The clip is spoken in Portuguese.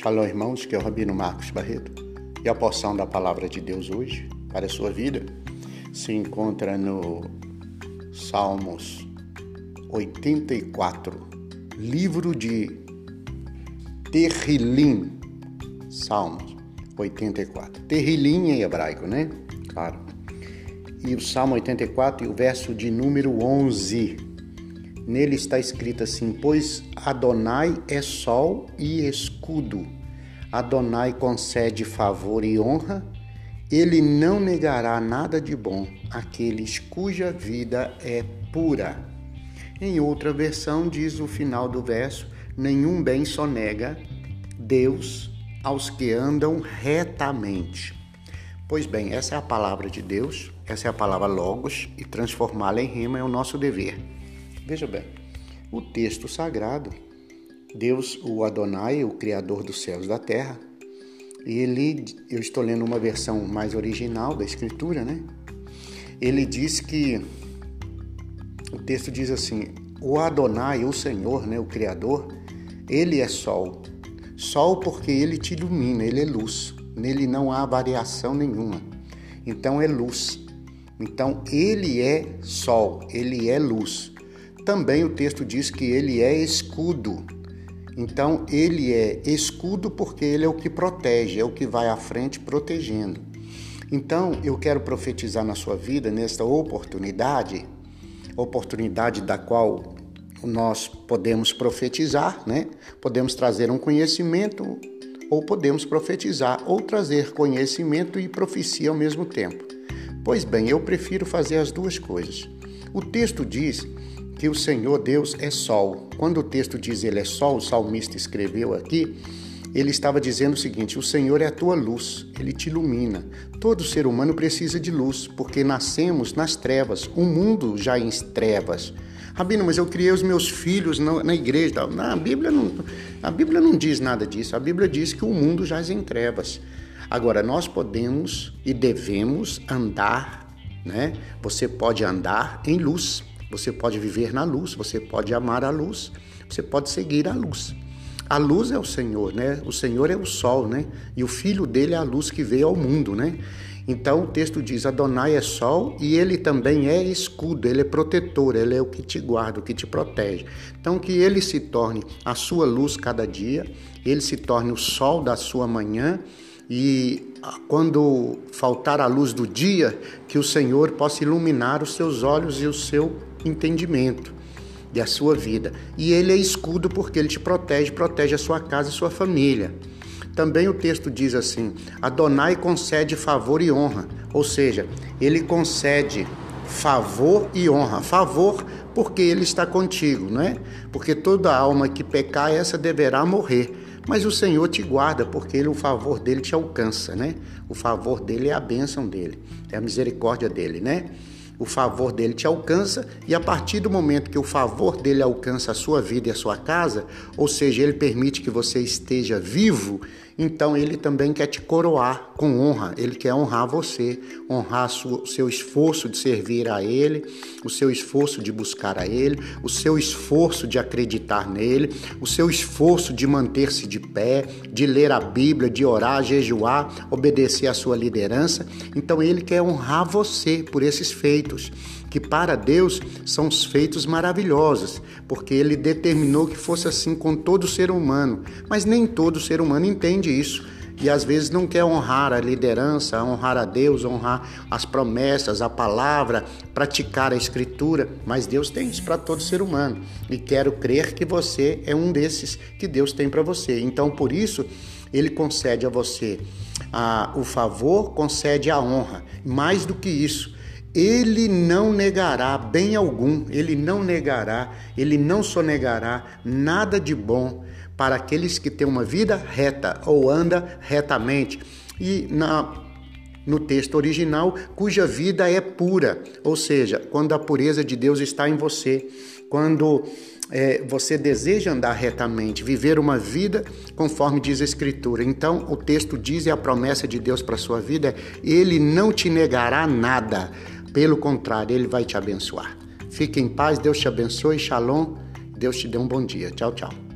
Shalom, irmãos, que é o Rabino Marcos Barreto. E a porção da palavra de Deus hoje, para a sua vida, se encontra no Salmos 84, livro de Terrilim, Salmos 84. Terrilim em hebraico, né? Claro. E o Salmo 84 e o verso de número 11 Nele está escrito assim: Pois Adonai é sol e escudo. Adonai concede favor e honra. Ele não negará nada de bom àqueles cuja vida é pura. Em outra versão, diz o final do verso: Nenhum bem sonega Deus aos que andam retamente. Pois bem, essa é a palavra de Deus, essa é a palavra Logos, e transformá-la em rima é o nosso dever. Veja bem, o texto sagrado, Deus, o Adonai, o Criador dos céus e da terra, ele, eu estou lendo uma versão mais original da Escritura, né? Ele diz que, o texto diz assim: o Adonai, o Senhor, né, o Criador, ele é sol. Sol porque ele te ilumina, ele é luz. Nele não há variação nenhuma. Então é luz. Então ele é sol, ele é luz também o texto diz que ele é escudo. Então, ele é escudo porque ele é o que protege, é o que vai à frente protegendo. Então, eu quero profetizar na sua vida, nesta oportunidade, oportunidade da qual nós podemos profetizar, né? Podemos trazer um conhecimento, ou podemos profetizar, ou trazer conhecimento e profecia ao mesmo tempo. Pois bem, eu prefiro fazer as duas coisas. O texto diz que o Senhor Deus é sol. Quando o texto diz ele é sol, o salmista escreveu aqui, ele estava dizendo o seguinte: o Senhor é a tua luz, ele te ilumina. Todo ser humano precisa de luz, porque nascemos nas trevas, o mundo já em trevas. Rabino, mas eu criei os meus filhos na, igreja. Na, Bíblia não, a Bíblia não diz nada disso. A Bíblia diz que o mundo já em trevas. Agora, nós podemos e devemos andar, né? Você pode andar em luz. Você pode viver na luz, você pode amar a luz, você pode seguir a luz. A luz é o Senhor, né? O Senhor é o sol, né? E o filho dele é a luz que veio ao mundo, né? Então o texto diz: Adonai é sol e ele também é escudo, ele é protetor, ele é o que te guarda, o que te protege. Então que ele se torne a sua luz cada dia, ele se torne o sol da sua manhã e quando faltar a luz do dia, que o Senhor possa iluminar os seus olhos e o seu entendimento e a sua vida. E ele é escudo porque ele te protege, protege a sua casa e sua família. Também o texto diz assim: Adonai concede favor e honra, ou seja, ele concede favor e honra. Favor porque ele está contigo, não é? Porque toda alma que pecar, essa deverá morrer. Mas o Senhor te guarda, porque ele, o favor dele te alcança, né? O favor dele é a bênção dele, é a misericórdia dele, né? O favor dele te alcança e a partir do momento que o favor dele alcança a sua vida e a sua casa, ou seja, ele permite que você esteja vivo, então ele também quer te coroar com honra, ele quer honrar você, honrar o seu esforço de servir a ele, o seu esforço de buscar a ele, o seu esforço de acreditar nele, o seu esforço de manter-se de pé, de ler a Bíblia, de orar, jejuar, obedecer à sua liderança. Então ele quer honrar você por esses feitos que para Deus são os feitos maravilhosos, porque ele determinou que fosse assim com todo ser humano, mas nem todo ser humano entende isso. E às vezes não quer honrar a liderança, honrar a Deus, honrar as promessas, a palavra, praticar a escritura, mas Deus tem isso para todo ser humano. E quero crer que você é um desses que Deus tem para você. Então, por isso, ele concede a você a, o favor, concede a honra. Mais do que isso, ele não negará bem algum, ele não negará, ele não sonegará nada de bom para aqueles que têm uma vida reta ou anda retamente. E na no texto original, cuja vida é pura, ou seja, quando a pureza de Deus está em você, quando é, você deseja andar retamente, viver uma vida conforme diz a Escritura. Então, o texto diz e a promessa de Deus para a sua vida é: Ele não te negará nada pelo contrário, Ele vai te abençoar. Fique em paz, Deus te abençoe, shalom, Deus te dê um bom dia. Tchau, tchau.